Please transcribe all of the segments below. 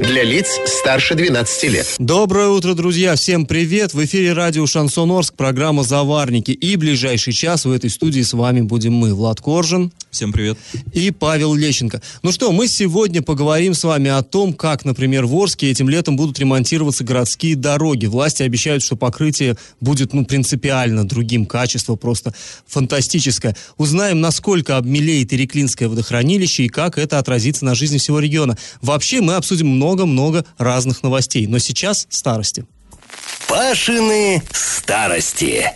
Для лиц старше 12 лет. Доброе утро, друзья! Всем привет! В эфире радио «Шансон Орск», программа «Заварники». И ближайший час в этой студии с вами будем мы, Влад Коржин. Всем привет. И Павел Лещенко. Ну что, мы сегодня поговорим с вами о том, как, например, в Орске этим летом будут ремонтироваться городские дороги. Власти обещают, что покрытие будет, ну, принципиально другим, качество просто фантастическое. Узнаем, насколько обмелеет Иреклинское водохранилище и как это отразится на жизни всего региона. Вообще, мы обсудим много-много разных новостей. Но сейчас старости. Пашины старости.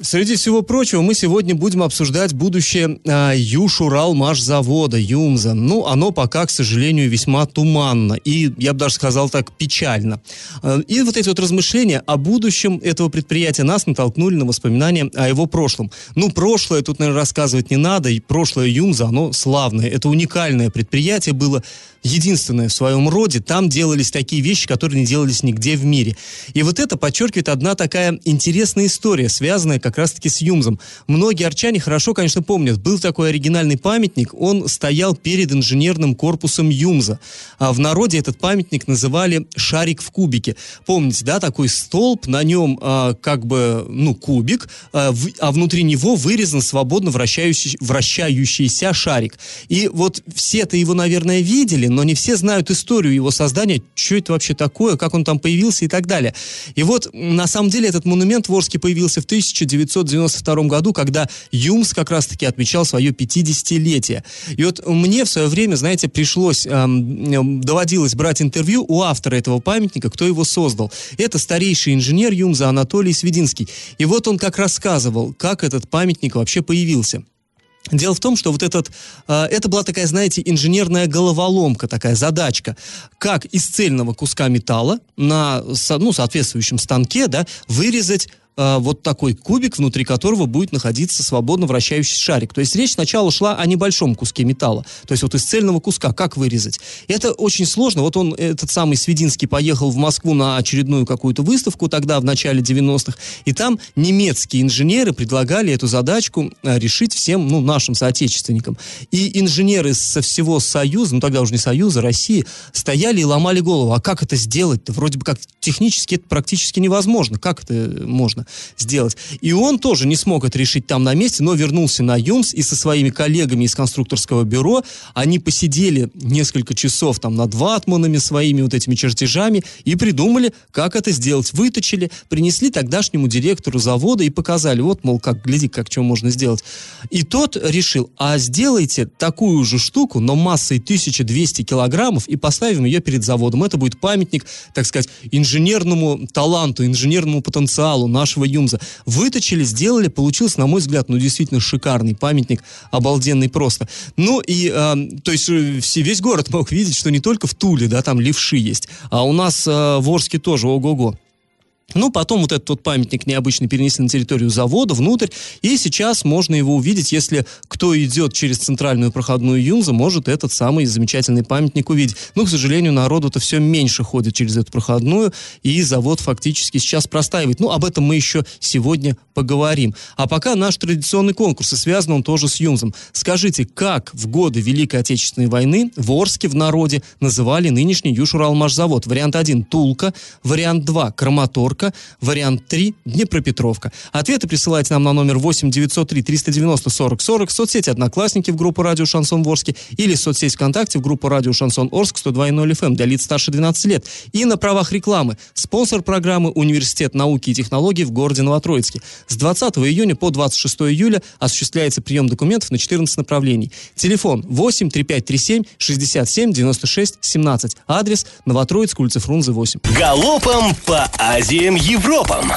Среди всего прочего, мы сегодня будем обсуждать будущее а, Юж-Урал-Машзавода, ЮМЗа. Ну, оно пока, к сожалению, весьма туманно и, я бы даже сказал так, печально. А, и вот эти вот размышления о будущем этого предприятия нас натолкнули на воспоминания о его прошлом. Ну, прошлое тут, наверное, рассказывать не надо, и прошлое ЮМЗа, оно славное. Это уникальное предприятие было единственное в своем роде. Там делались такие вещи, которые не делались нигде в мире. И вот это подчеркивает одна такая интересная история, связанная как раз-таки с Юмзом. Многие арчане хорошо, конечно, помнят. Был такой оригинальный памятник, он стоял перед инженерным корпусом Юмза. А в народе этот памятник называли «шарик в кубике». Помните, да, такой столб, на нем а, как бы, ну, кубик, а, в, а внутри него вырезан свободно вращающий, вращающийся шарик. И вот все-то его, наверное, видели, но не все знают историю его создания, что это вообще такое, как он там появился и так далее. И вот, на самом деле, этот монумент в Орске появился в 1992 году, когда ЮМС как раз-таки отмечал свое 50-летие. И вот мне в свое время, знаете, пришлось, эм, доводилось брать интервью у автора этого памятника, кто его создал. Это старейший инженер ЮМЗа Анатолий Свединский. И вот он как рассказывал, как этот памятник вообще появился. Дело в том, что вот этот, э, это была такая, знаете, инженерная головоломка, такая задачка, как из цельного куска металла на ну, соответствующем станке да, вырезать э, вот такой кубик, внутри которого будет находиться свободно вращающийся шарик. То есть речь сначала шла о небольшом куске металла. То есть вот из цельного куска как вырезать. Это очень сложно. Вот он, этот самый Свединский, поехал в Москву на очередную какую-то выставку тогда, в начале 90-х, и там немецкие инженеры предлагали эту задачку э, решить всем, ну, нашим соотечественникам. И инженеры со всего Союза, ну, тогда уже не Союза, России, стояли и ломали голову. А как это сделать-то? Вроде бы как технически это практически невозможно. Как это можно? Сделать. И он тоже не смог это решить там на месте, но вернулся на ЮМС и со своими коллегами из конструкторского бюро они посидели несколько часов там над ватманами своими вот этими чертежами и придумали, как это сделать. Выточили, принесли тогдашнему директору завода и показали, вот, мол, как, гляди, как что можно сделать. И тот решил, а сделайте такую же штуку, но массой 1200 килограммов и поставим ее перед заводом. Это будет памятник, так сказать, инженерному таланту, инженерному потенциалу нашего нашего Юмза. Выточили, сделали, получился, на мой взгляд, ну, действительно шикарный памятник, обалденный просто. Ну, и, э, то есть, э, все, весь город мог видеть, что не только в Туле, да, там левши есть, а у нас э, в Орске тоже, ого-го. Ну, потом вот этот вот памятник необычно перенесли на территорию завода, внутрь, и сейчас можно его увидеть, если кто идет через центральную проходную Юнза, может этот самый замечательный памятник увидеть. Но, к сожалению, народу-то все меньше ходит через эту проходную, и завод фактически сейчас простаивает. Ну, об этом мы еще сегодня поговорим. А пока наш традиционный конкурс, и связан он тоже с Юнзом. Скажите, как в годы Великой Отечественной войны в Орске в народе называли нынешний Юж-Уралмашзавод? Вариант 1 – Тулка, вариант 2 – Краматорг, Петербурга, вариант 3 – Днепропетровка. Ответы присылайте нам на номер 8 903 390 40 40 в соцсети «Одноклассники» в группу «Радио Шансон Ворске» или в соцсети ВКонтакте в группу «Радио Шансон Орск» 102.0 FM для лиц старше 12 лет. И на правах рекламы. Спонсор программы «Университет науки и технологий» в городе Новотроицке. С 20 июня по 26 июля осуществляется прием документов на 14 направлений. Телефон 8 3537 67 96 17. Адрес Новотроицк, улица Фрунзе 8. Галопом по Азии Европам.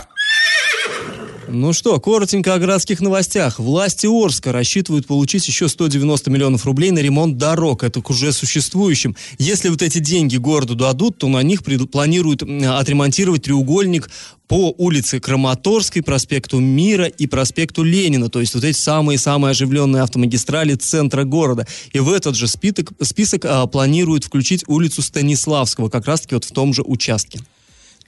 Ну что, коротенько о городских новостях. Власти Орска рассчитывают получить еще 190 миллионов рублей на ремонт дорог. Это к уже существующим. Если вот эти деньги городу дадут, то на них планируют отремонтировать треугольник по улице Краматорской, проспекту Мира и проспекту Ленина. То есть вот эти самые-самые оживленные автомагистрали центра города. И в этот же список, список а, планируют включить улицу Станиславского, как раз-таки вот в том же участке.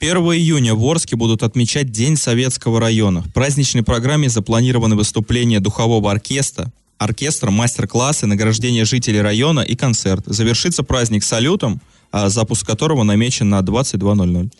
1 июня в Орске будут отмечать День Советского района. В праздничной программе запланированы выступления духового оркестра, оркестра, мастер-классы, награждение жителей района и концерт. Завершится праздник салютом, а запуск которого намечен на 22.00.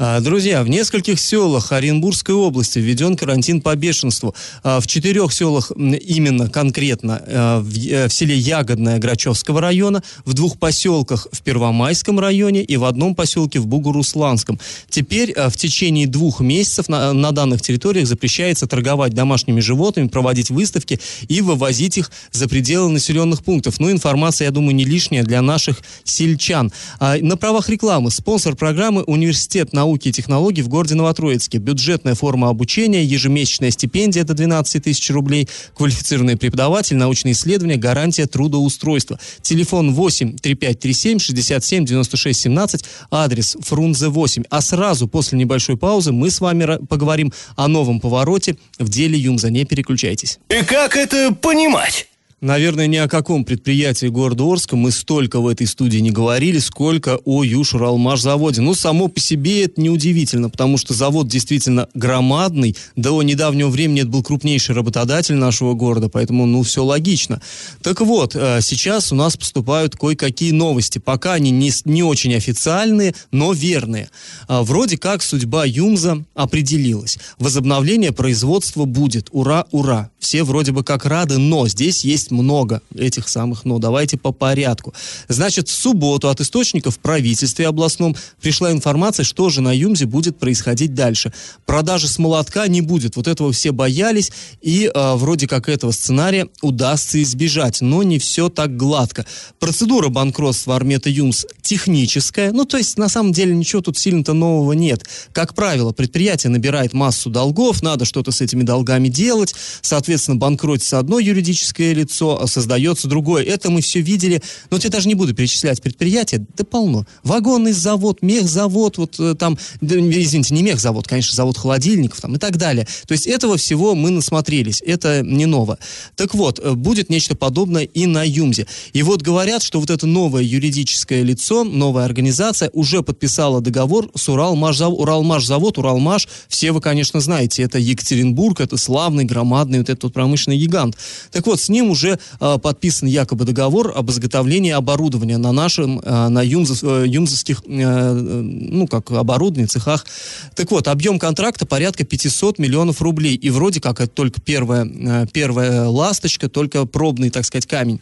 А, друзья, в нескольких селах Оренбургской области введен карантин по бешенству. А, в четырех селах именно конкретно а, э, в селе Ягодное Грачевского района, в двух поселках в Первомайском районе и в одном поселке в Бугурусланском. Теперь в течение двух месяцев на, данных территориях запрещается торговать домашними животными, проводить выставки и вывозить их за пределы населенных пунктов. Ну, информация, я думаю, не лишняя для наших сельчан. На правах рекламы спонсор программы Университет наук науки и технологий в городе Новотроицке. Бюджетная форма обучения, ежемесячная стипендия до 12 тысяч рублей, квалифицированный преподаватель, научные исследования, гарантия трудоустройства. Телефон 8 3537 67 96 17, адрес Фрунзе 8. А сразу после небольшой паузы мы с вами поговорим о новом повороте в деле Юмза. Не переключайтесь. И как это понимать? Наверное, ни о каком предприятии города Орска мы столько в этой студии не говорили, сколько о Южуралмаш-заводе. Ну, само по себе это неудивительно, потому что завод действительно громадный. До недавнего времени это был крупнейший работодатель нашего города, поэтому, ну, все логично. Так вот, э, сейчас у нас поступают кое-какие новости. Пока они не, не очень официальные, но верные. А, вроде как судьба Юмза определилась. Возобновление производства будет. Ура, ура. Все вроде бы как рады, но здесь есть есть много этих самых «но». Давайте по порядку. Значит, в субботу от источников в правительстве областном пришла информация, что же на Юмзе будет происходить дальше. Продажи с молотка не будет. Вот этого все боялись, и э, вроде как этого сценария удастся избежать. Но не все так гладко. Процедура банкротства Армета Юмс техническая. Ну, то есть, на самом деле, ничего тут сильно-то нового нет. Как правило, предприятие набирает массу долгов, надо что-то с этими долгами делать. Соответственно, банкротится одно юридическое лицо, лицо, создается другое. Это мы все видели. Но вот я даже не буду перечислять предприятия, да полно. Вагонный завод, мехзавод, вот э, там, да, извините, не мехзавод, конечно, завод холодильников там и так далее. То есть этого всего мы насмотрелись. Это не ново. Так вот, э, будет нечто подобное и на Юмзе. И вот говорят, что вот это новое юридическое лицо, новая организация уже подписала договор с Уралмашзавод, Уралмашзавод, Уралмаш. Все вы, конечно, знаете, это Екатеринбург, это славный, громадный вот этот промышленный гигант. Так вот, с ним уже уже э, подписан якобы договор об изготовлении оборудования на нашем, э, на юмзов, э, юмзовских, э, ну, как оборудовании, цехах. Так вот, объем контракта порядка 500 миллионов рублей. И вроде как это только первая, э, первая ласточка, только пробный, так сказать, камень.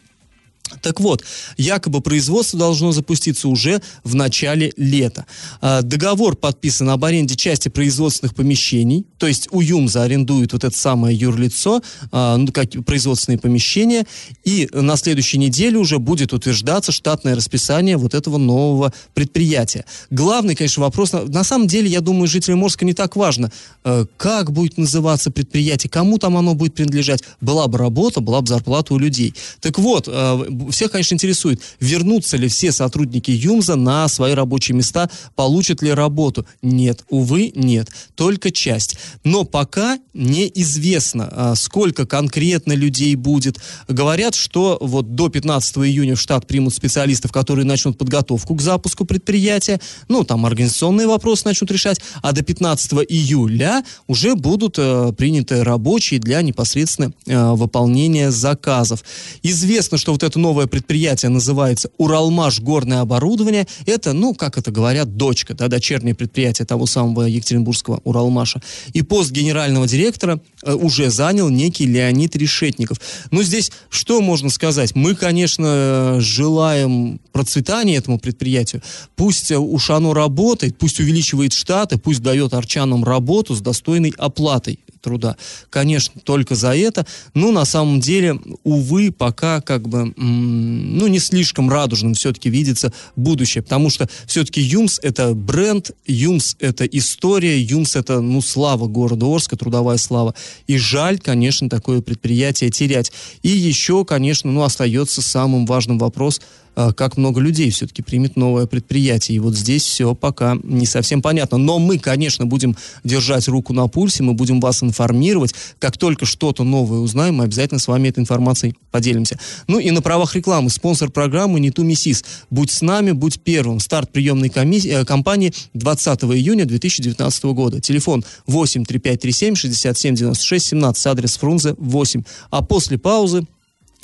Так вот, якобы производство должно запуститься уже в начале лета. А, договор подписан об аренде части производственных помещений, то есть у ЮМЗа арендует вот это самое юрлицо, а, ну, как производственные помещения, и на следующей неделе уже будет утверждаться штатное расписание вот этого нового предприятия. Главный, конечно, вопрос, на, на самом деле, я думаю, жителям Морска не так важно, э, как будет называться предприятие, кому там оно будет принадлежать. Была бы работа, была бы зарплата у людей. Так вот, э, всех, конечно, интересует, вернутся ли все сотрудники ЮМЗа на свои рабочие места, получат ли работу. Нет, увы, нет, только часть. Но пока неизвестно, а, сколько конкретно людей будет. Говорят, что вот до 15 июня в штат примут специалистов, которые начнут подготовку к запуску предприятия, ну, там организационные вопросы начнут решать, а до 15 июля уже будут э, приняты рабочие для непосредственно э, выполнения заказов. Известно, что вот это новое предприятие называется Уралмаш горное оборудование. Это, ну, как это говорят, дочка, да, дочернее предприятие того самого Екатеринбургского Уралмаша. И пост генерального директора э, уже занял некий Леонид Решетников. Ну, здесь что можно сказать? Мы, конечно, желаем процветания этому предприятию. Пусть э, уж оно работает, пусть увеличивает штаты, пусть дает арчанам работу с достойной оплатой труда. Конечно, только за это. Но на самом деле, увы, пока как бы, ну, не слишком радужным все-таки видится будущее. Потому что все-таки ЮМС это бренд, ЮМС это история, ЮМС это, ну, слава города Орска, трудовая слава. И жаль, конечно, такое предприятие терять. И еще, конечно, ну, остается самым важным вопрос – как много людей все-таки примет новое предприятие. И вот здесь все пока не совсем понятно. Но мы, конечно, будем держать руку на пульсе, мы будем вас информировать. Как только что-то новое узнаем, мы обязательно с вами этой информацией поделимся. Ну и на правах рекламы спонсор программы «Не ту миссис». Будь с нами, будь первым. Старт приемной комиссии, э, кампании 20 июня 2019 года. Телефон 8 3537 67 96 17, адрес Фрунзе 8. А после паузы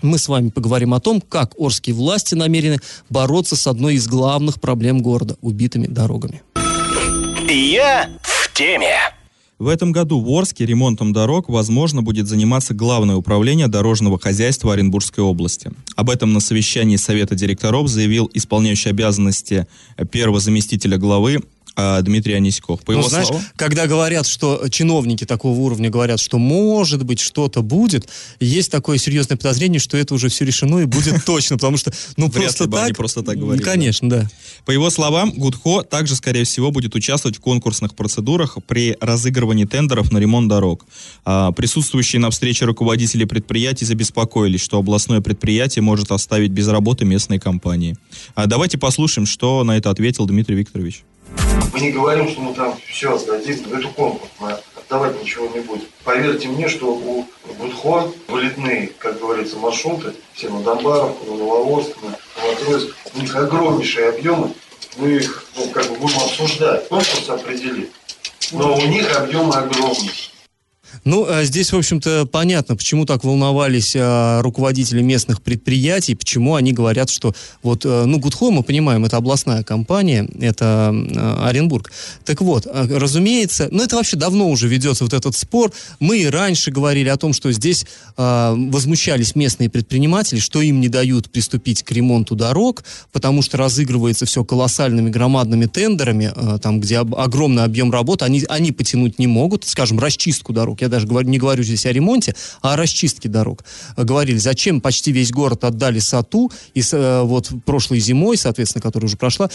мы с вами поговорим о том, как орские власти намерены бороться с одной из главных проблем города – убитыми дорогами. Я в теме. В этом году в Орске ремонтом дорог, возможно, будет заниматься Главное управление дорожного хозяйства Оренбургской области. Об этом на совещании Совета директоров заявил исполняющий обязанности первого заместителя главы Дмитрий Аниськов. По ну, его знаешь, словам... когда говорят, что чиновники такого уровня говорят, что может быть что-то будет, есть такое серьезное подозрение, что это уже все решено и будет точно, потому что, ну, просто так... они просто так говорили. Конечно, да. По его словам, Гудхо также, скорее всего, будет участвовать в конкурсных процедурах при разыгрывании тендеров на ремонт дорог. А, присутствующие на встрече руководители предприятий забеспокоились, что областное предприятие может оставить без работы местные компании. А давайте послушаем, что на это ответил Дмитрий Викторович. Мы не говорим, что мы там все отдадим, это конкурс, мы отдавать ничего не будем. Поверьте мне, что у Будхо вылетные, как говорится, маршруты, все на Донбаровку, на Нововорск, на Новотроицк, у них огромнейшие объемы, мы их ну, как бы будем обсуждать, конкурс определит. Но у них объемы огромные. Ну, а здесь, в общем-то, понятно, почему так волновались а, руководители местных предприятий, почему они говорят, что вот, а, ну, Гудхо, мы понимаем, это областная компания, это Оренбург. Так вот, разумеется, ну, это вообще давно уже ведется вот этот спор. Мы и раньше говорили о том, что здесь возмущались местные предприниматели, что им не дают приступить к ремонту дорог, потому что разыгрывается все колоссальными громадными тендерами, там, где огромный объем работы, они, они потянуть не могут, скажем, расчистку дорог. Я даже говорю, не говорю здесь о ремонте, а о расчистке дорог. Говорили, зачем почти весь город отдали САТУ, и э, вот прошлой зимой, соответственно, которая уже прошла,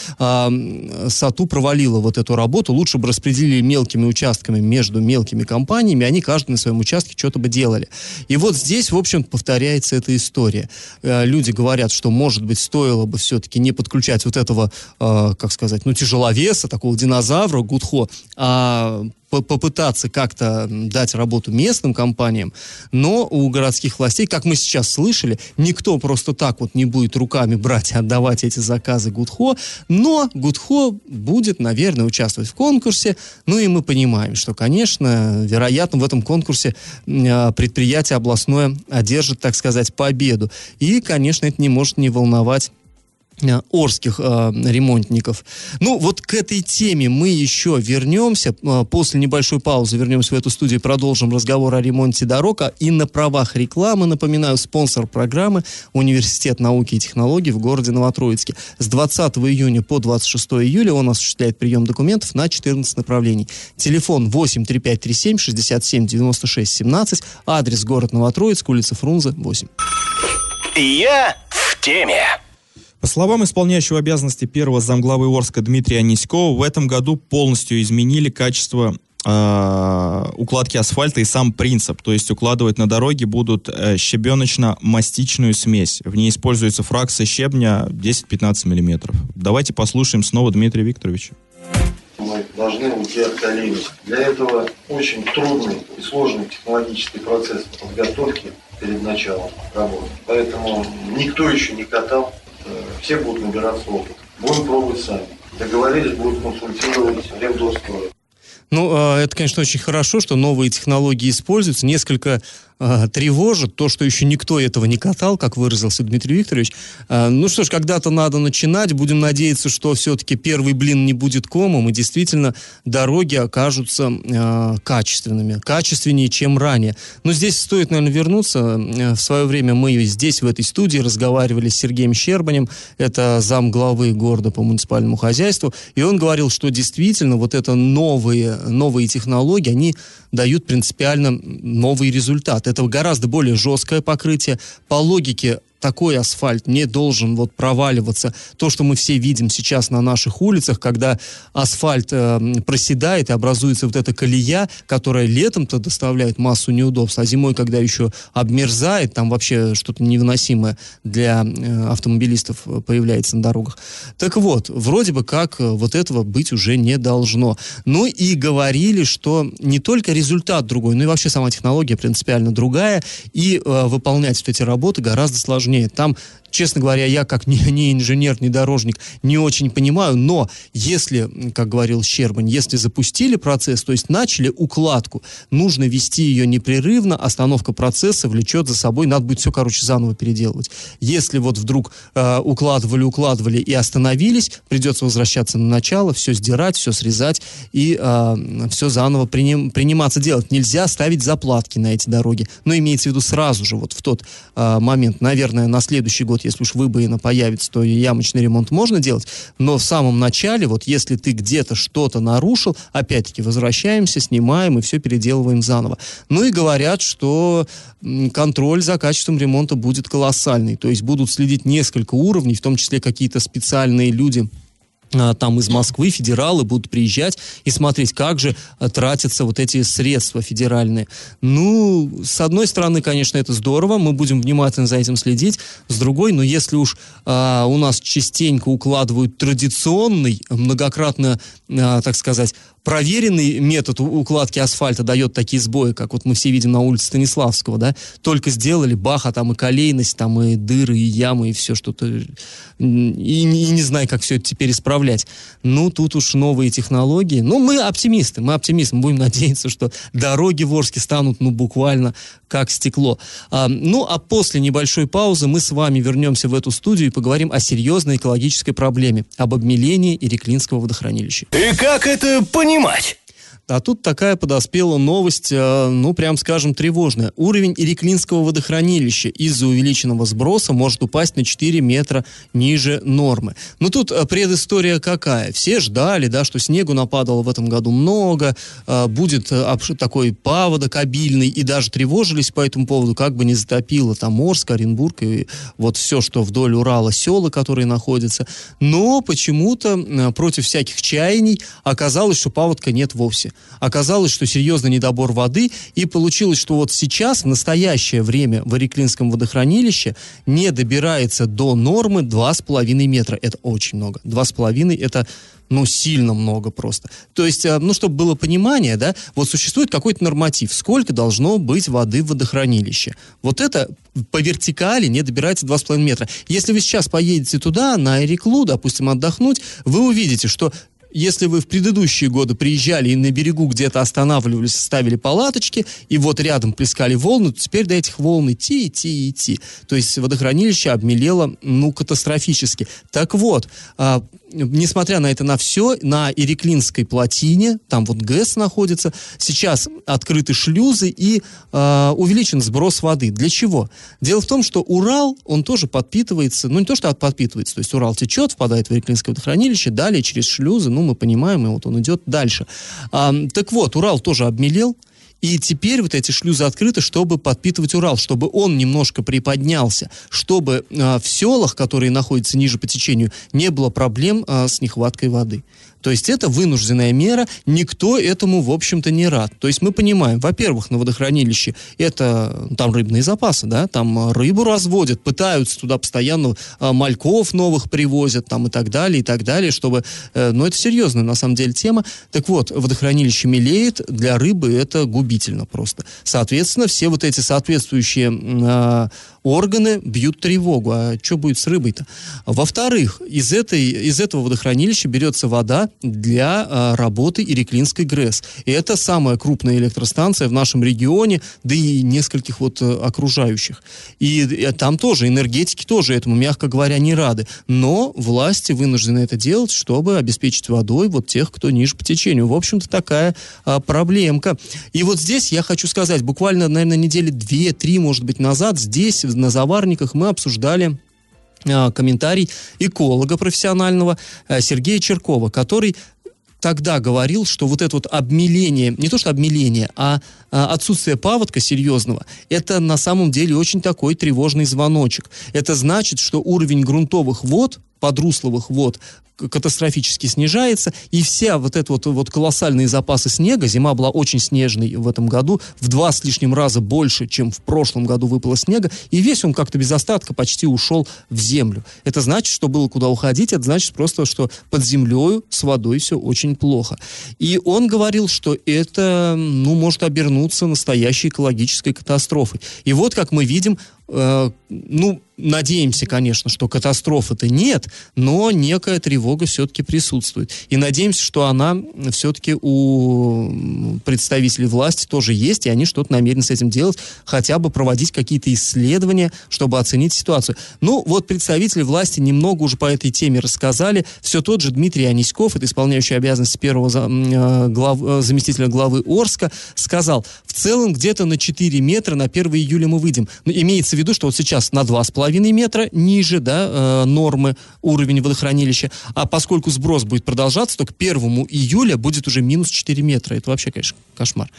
САТУ провалила вот эту работу, лучше бы распределили мелкими участками между мелкими компаниями, они каждый на своем участке что-то бы делали. И вот здесь, в общем, повторяется эта история. Э, люди говорят, что, может быть, стоило бы все-таки не подключать вот этого, э, как сказать, ну, тяжеловеса, такого динозавра, Гудхо, а попытаться как-то дать работу местным компаниям, но у городских властей, как мы сейчас слышали, никто просто так вот не будет руками брать и отдавать эти заказы Гудхо, но Гудхо будет, наверное, участвовать в конкурсе, ну и мы понимаем, что, конечно, вероятно, в этом конкурсе а, предприятие областное одержит, так сказать, победу. И, конечно, это не может не волновать орских э, ремонтников. Ну, вот к этой теме мы еще вернемся. Э, после небольшой паузы вернемся в эту студию и продолжим разговор о ремонте дорог. А и на правах рекламы, напоминаю, спонсор программы Университет науки и технологий в городе Новотроицке. С 20 июня по 26 июля он осуществляет прием документов на 14 направлений. Телефон 8 3537 67 96 17, адрес город Новотроицк, улица Фрунзе, 8. Я в теме. По словам исполняющего обязанности первого замглавы Орска Дмитрия Аниськова, в этом году полностью изменили качество э, укладки асфальта и сам принцип. То есть укладывать на дороге будут э, щебеночно-мастичную смесь. В ней используется фракция щебня 10-15 мм. Давайте послушаем снова Дмитрия Викторовича. Мы должны уйти от колеи. Для этого очень трудный и сложный технологический процесс подготовки перед началом работы. Поэтому никто еще не катал все будут набираться опыт. Будем пробовать сами. Договорились, будут консультировать Ревдорстрой. Ну, а, это, конечно, очень хорошо, что новые технологии используются. Несколько э, тревожит то, что еще никто этого не катал, как выразился Дмитрий Викторович. Э, ну что ж, когда-то надо начинать. Будем надеяться, что все-таки первый блин не будет комом, и действительно дороги окажутся э, качественными, качественнее, чем ранее. Но здесь стоит, наверное, вернуться. Э, в свое время мы здесь, в этой студии, разговаривали с Сергеем Щербанем, это зам главы города по муниципальному хозяйству, и он говорил, что действительно вот это новые новые технологии, они дают принципиально новый результат. Это гораздо более жесткое покрытие. По логике такой асфальт не должен вот проваливаться. То, что мы все видим сейчас на наших улицах, когда асфальт э, проседает и образуется вот эта колея, которая летом-то доставляет массу неудобств, а зимой, когда еще обмерзает, там вообще что-то невыносимое для э, автомобилистов появляется на дорогах. Так вот, вроде бы как э, вот этого быть уже не должно. Ну и говорили, что не только результат другой, но и вообще сама технология принципиально другая, и э, выполнять вот эти работы гораздо сложнее сложнее. Там честно говоря, я как не, не инженер, не дорожник, не очень понимаю, но если, как говорил Щербань, если запустили процесс, то есть начали укладку, нужно вести ее непрерывно, остановка процесса влечет за собой, надо будет все, короче, заново переделывать. Если вот вдруг э, укладывали, укладывали и остановились, придется возвращаться на начало, все сдирать, все срезать и э, все заново приним, приниматься делать. Нельзя ставить заплатки на эти дороги, но имеется в виду сразу же, вот в тот э, момент, наверное, на следующий год, если уж выбоина появится, то ямочный ремонт можно делать, но в самом начале, вот если ты где-то что-то нарушил, опять-таки возвращаемся, снимаем и все переделываем заново. Ну и говорят, что контроль за качеством ремонта будет колоссальный, то есть будут следить несколько уровней, в том числе какие-то специальные люди, там из Москвы федералы будут приезжать и смотреть, как же а, тратятся вот эти средства федеральные. Ну, с одной стороны, конечно, это здорово, мы будем внимательно за этим следить. С другой, но ну, если уж а, у нас частенько укладывают традиционный, многократно, а, так сказать, проверенный метод укладки асфальта дает такие сбои, как вот мы все видим на улице Станиславского, да, только сделали, баха, там и колейность, там и дыры, и ямы, и все что-то, и, и не знаю, как все это теперь исправлять. Ну, тут уж новые технологии. Ну, мы оптимисты, мы оптимисты, мы будем надеяться, что дороги в Орске станут, ну, буквально как стекло. А, ну, а после небольшой паузы мы с вами вернемся в эту студию и поговорим о серьезной экологической проблеме, об обмелении Иреклинского водохранилища. И как это понимать? понимать. А тут такая подоспела новость, э, ну, прям скажем, тревожная. Уровень Иреклинского водохранилища из-за увеличенного сброса может упасть на 4 метра ниже нормы. Ну, тут э, предыстория какая? Все ждали, да, что снегу нападало в этом году много, э, будет такой паводок обильный, и даже тревожились по этому поводу, как бы не затопило там Орск, Оренбург и вот все, что вдоль Урала, села, которые находятся. Но почему-то против всяких чаяний оказалось, что паводка нет вовсе. Оказалось, что серьезный недобор воды, и получилось, что вот сейчас, в настоящее время, в Иреклинском водохранилище не добирается до нормы 2,5 метра. Это очень много. 2,5 это ну, сильно много просто. То есть, э, ну, чтобы было понимание, да, вот существует какой-то норматив, сколько должно быть воды в водохранилище. Вот это по вертикали не добирается 2,5 метра. Если вы сейчас поедете туда, на Эриклу, допустим, отдохнуть, вы увидите, что если вы в предыдущие годы приезжали и на берегу где-то останавливались, ставили палаточки, и вот рядом плескали волны, то теперь до этих волн идти, идти, идти. То есть водохранилище обмелело, ну, катастрофически. Так вот, а, несмотря на это на все, на Иреклинской плотине, там вот ГЭС находится, сейчас открыты шлюзы и э, увеличен сброс воды. Для чего? Дело в том, что Урал, он тоже подпитывается, ну не то, что подпитывается, то есть Урал течет, впадает в Иреклинское водохранилище, далее через шлюзы, ну мы понимаем, и вот он идет дальше. А, так вот, Урал тоже обмелел, и теперь вот эти шлюзы открыты, чтобы подпитывать Урал, чтобы он немножко приподнялся, чтобы э, в селах, которые находятся ниже по течению, не было проблем э, с нехваткой воды. То есть это вынужденная мера, никто этому, в общем-то, не рад. То есть мы понимаем, во-первых, на водохранилище это там рыбные запасы, да, там а, рыбу разводят, пытаются туда постоянно а, мальков новых привозят, там и так далее, и так далее, чтобы, э, ну это серьезная на самом деле тема. Так вот, водохранилище мелеет, для рыбы это губительно просто. Соответственно, все вот эти соответствующие э, органы бьют тревогу. А что будет с рыбой-то? Во-вторых, из, этой, из этого водохранилища берется вода для а, работы Иреклинской ГРЭС. И это самая крупная электростанция в нашем регионе, да и нескольких вот а, окружающих. И, и там тоже, энергетики тоже этому, мягко говоря, не рады. Но власти вынуждены это делать, чтобы обеспечить водой вот тех, кто ниже по течению. В общем-то, такая а, проблемка. И вот здесь я хочу сказать, буквально, наверное, недели две-три, может быть, назад здесь, на заварниках мы обсуждали а, комментарий эколога профессионального а, Сергея Черкова, который тогда говорил, что вот это вот обмеление, не то что обмеление, а отсутствие паводка серьезного, это на самом деле очень такой тревожный звоночек. Это значит, что уровень грунтовых вод подрусловых вод катастрофически снижается, и вся вот эта вот, вот колоссальные запасы снега, зима была очень снежной в этом году, в два с лишним раза больше, чем в прошлом году выпало снега, и весь он как-то без остатка почти ушел в землю. Это значит, что было куда уходить, это значит просто, что под землей с водой все очень плохо. И он говорил, что это, ну, может обернуться настоящей экологической катастрофой. И вот, как мы видим, э, ну, надеемся, конечно, что катастрофы-то нет, но некая тревога все-таки присутствует. И надеемся, что она все-таки у представителей власти тоже есть, и они что-то намерены с этим делать, хотя бы проводить какие-то исследования, чтобы оценить ситуацию. Ну, вот представители власти немного уже по этой теме рассказали. Все тот же Дмитрий Аниськов, это исполняющий обязанности первого э, глав, э, заместителя главы Орска, сказал, в целом где-то на 4 метра на 1 июля мы выйдем. Но ну, имеется в виду, что вот сейчас на 2,5 2,5 метра ниже да, э, нормы уровень водохранилища. А поскольку сброс будет продолжаться, то к 1 июля будет уже минус 4 метра. Это вообще, конечно, кошмар.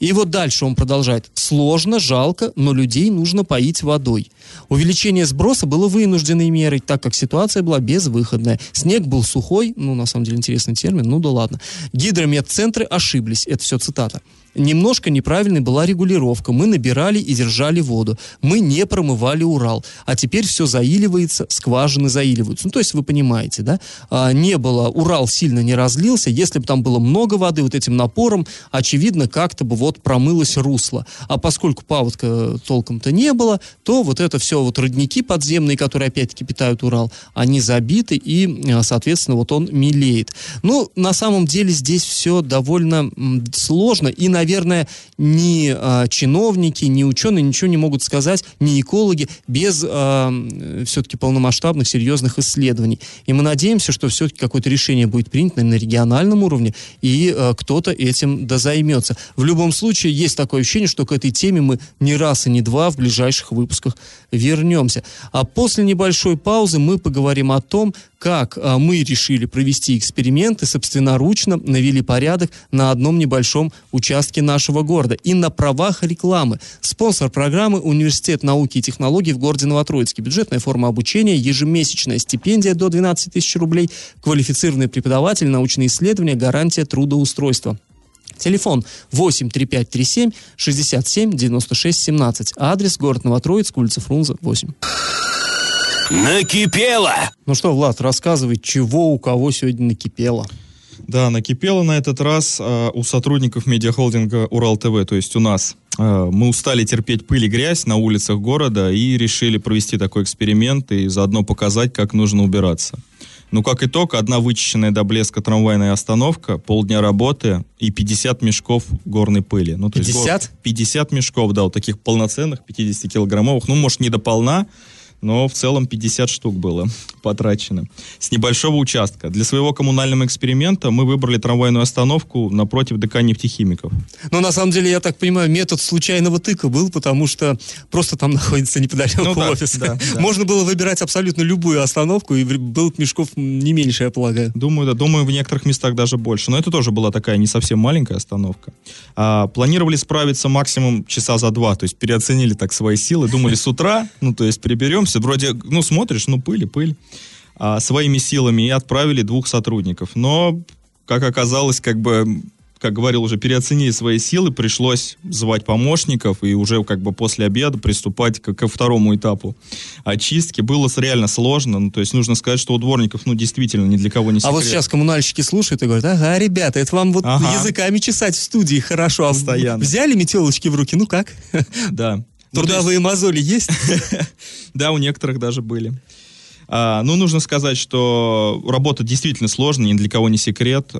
И вот дальше он продолжает. Сложно, жалко, но людей нужно поить водой. Увеличение сброса было вынужденной мерой, так как ситуация была безвыходная. Снег был сухой, ну, на самом деле, интересный термин, ну да ладно. Гидрометцентры ошиблись, это все цитата немножко неправильной была регулировка. Мы набирали и держали воду. Мы не промывали Урал. А теперь все заиливается, скважины заиливаются. Ну, то есть вы понимаете, да? А, не было, Урал сильно не разлился. Если бы там было много воды, вот этим напором, очевидно, как-то бы вот промылось русло. А поскольку паводка толком-то не было, то вот это все вот родники подземные, которые опять-таки питают Урал, они забиты и, а, соответственно, вот он мелеет. Ну, на самом деле здесь все довольно сложно и, наверное, наверное, ни э, чиновники, ни ученые ничего не могут сказать, ни экологи, без э, все-таки полномасштабных, серьезных исследований. И мы надеемся, что все-таки какое-то решение будет принято на региональном уровне, и э, кто-то этим дозаймется. В любом случае, есть такое ощущение, что к этой теме мы не раз и не два в ближайших выпусках вернемся. А после небольшой паузы мы поговорим о том, как а, мы решили провести эксперименты, собственноручно навели порядок на одном небольшом участке нашего города. И на правах рекламы. Спонсор программы Университет науки и технологий в городе Новотроицке. Бюджетная форма обучения, ежемесячная стипендия до 12 тысяч рублей, квалифицированный преподаватель, научные исследования, гарантия трудоустройства. Телефон 83537 67 96 17. Адрес город Новотроицк, улица Фрунзе, 8. Накипело! Ну что, Влад, рассказывай, чего у кого сегодня накипело? Да, накипело на этот раз э, у сотрудников медиахолдинга Урал ТВ, то есть у нас. Э, мы устали терпеть пыль и грязь на улицах города и решили провести такой эксперимент и заодно показать, как нужно убираться. Ну, как итог, одна вычищенная до блеска трамвайная остановка, полдня работы и 50 мешков горной пыли. Ну, то 50? Есть, 50 мешков, да, вот таких полноценных, 50-килограммовых. Ну, может, не до полна, но в целом 50 штук было потрачено. С небольшого участка. Для своего коммунального эксперимента мы выбрали трамвайную остановку напротив ДК нефтехимиков. Ну, на самом деле, я так понимаю, метод случайного тыка был, потому что просто там находится неподалеку ну, да, офис. Да, да. Можно было выбирать абсолютно любую остановку, и был мешков не меньше, я полагаю. Думаю, да. Думаю, в некоторых местах даже больше. Но это тоже была такая не совсем маленькая остановка. А, планировали справиться максимум часа за два, то есть переоценили так свои силы. Думали с утра, ну, то есть приберем вернемся, вроде, ну, смотришь, ну, пыль и пыль, а, своими силами и отправили двух сотрудников. Но, как оказалось, как бы как говорил, уже переоценили свои силы, пришлось звать помощников и уже как бы после обеда приступать к, ко второму этапу очистки. Было реально сложно, ну, то есть нужно сказать, что у дворников, ну, действительно, ни для кого не секрет. А вот сейчас коммунальщики слушают и говорят, ага, ребята, это вам вот ага. языками чесать в студии хорошо, а Постоянно. взяли метелочки в руки, ну как? Да. Трудовые ну, есть... мозоли есть? Да, у некоторых даже были. А, ну, нужно сказать, что работа действительно сложная, ни для кого не секрет.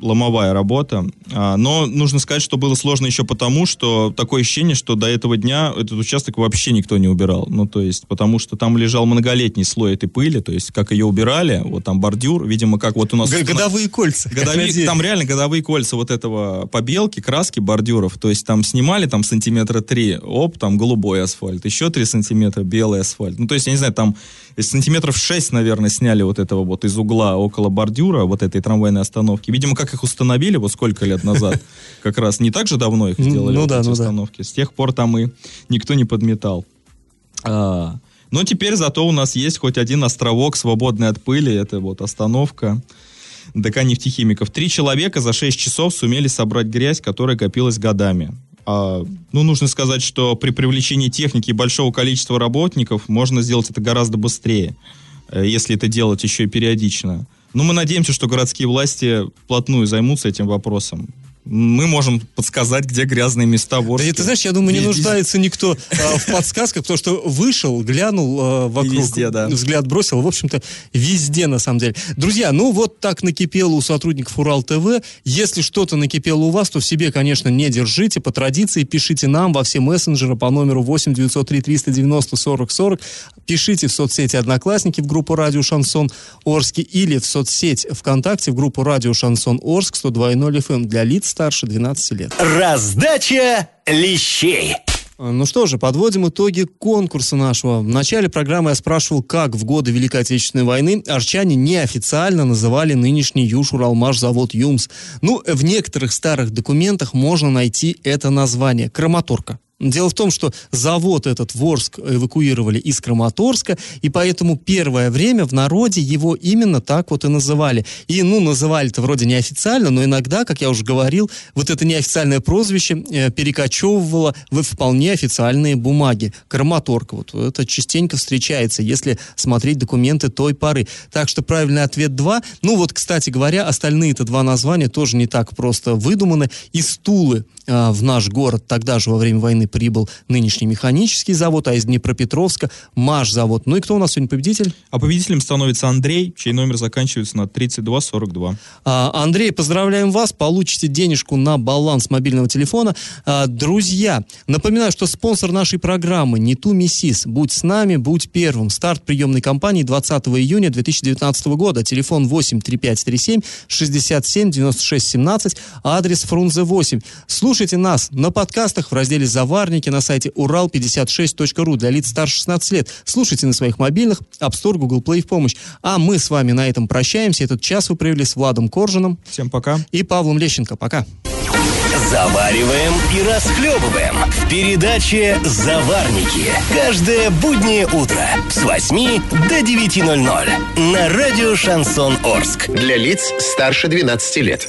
Ломовая работа. А, но нужно сказать, что было сложно еще потому, что такое ощущение, что до этого дня этот участок вообще никто не убирал. Ну, то есть, потому что там лежал многолетний слой этой пыли, то есть, как ее убирали, вот там бордюр, видимо, как вот у нас... Годовые кольца. Годовые, там реально годовые кольца вот этого побелки, краски бордюров, то есть там снимали там сантиметра три, оп, там голубой асфальт, еще три сантиметра белый асфальт. Ну, то есть, я не знаю, там сантиметров 6, наверное, сняли вот этого вот из угла около бордюра, вот этой трамвайной остановки. Видимо, как их установили, вот сколько лет назад, как раз не так же давно их сделали, ну, вот да, эти ну, установки. Да. С тех пор там и никто не подметал. А, но теперь зато у нас есть хоть один островок, свободный от пыли, это вот остановка. ДК нефтехимиков. Три человека за 6 часов сумели собрать грязь, которая копилась годами. А, ну, нужно сказать, что при привлечении техники и большого количества работников можно сделать это гораздо быстрее, если это делать еще и периодично. Но мы надеемся, что городские власти вплотную займутся этим вопросом мы можем подсказать, где грязные места в Орске. Да, ты знаешь, я думаю, не нуждается никто а, в подсказках, потому что вышел, глянул а, вокруг, везде, да. взгляд бросил, в общем-то, везде на самом деле. Друзья, ну вот так накипело у сотрудников Урал ТВ. Если что-то накипело у вас, то в себе, конечно, не держите. По традиции пишите нам во все мессенджеры по номеру 8 903 390 40 40. Пишите в соцсети Одноклассники в группу Радио Шансон Орск или в соцсеть ВКонтакте в группу Радио Шансон Орск 102.0 FM для лиц старше 12 лет. Раздача лещей. Ну что же, подводим итоги конкурса нашего. В начале программы я спрашивал, как в годы Великой Отечественной войны арчане неофициально называли нынешний Юж-Уралмаш завод ЮМС. Ну, в некоторых старых документах можно найти это название – Краматорка. Дело в том, что завод этот в Орск эвакуировали из Краматорска, и поэтому первое время в народе его именно так вот и называли. И, ну, называли это вроде неофициально, но иногда, как я уже говорил, вот это неофициальное прозвище э, перекочевывало в вполне официальные бумаги. Краматорка, вот это частенько встречается, если смотреть документы той поры. Так что правильный ответ 2. Ну вот, кстати говоря, остальные-то два названия тоже не так просто выдуманы. Из Тулы э, в наш город тогда же во время войны прибыл нынешний механический завод, а из Днепропетровска МАШ-завод. Ну и кто у нас сегодня победитель? А победителем становится Андрей, чей номер заканчивается на 3242. А, Андрей, поздравляем вас, получите денежку на баланс мобильного телефона. А, друзья, напоминаю, что спонсор нашей программы не ту Миссис. Будь с нами, будь первым. Старт приемной кампании 20 июня 2019 года. Телефон 8 3537 67 96 17, адрес Фрунзе 8. Слушайте нас на подкастах в разделе «Завар товарники на сайте урал56.ру для лиц старше 16 лет. Слушайте на своих мобильных, App Store, Google Play в помощь. А мы с вами на этом прощаемся. Этот час вы провели с Владом Коржином. Всем пока. И Павлом Лещенко. Пока. Завариваем и расхлебываем в передаче «Заварники». Каждое буднее утро с 8 до 9.00 на радио «Шансон Орск». Для лиц старше 12 лет.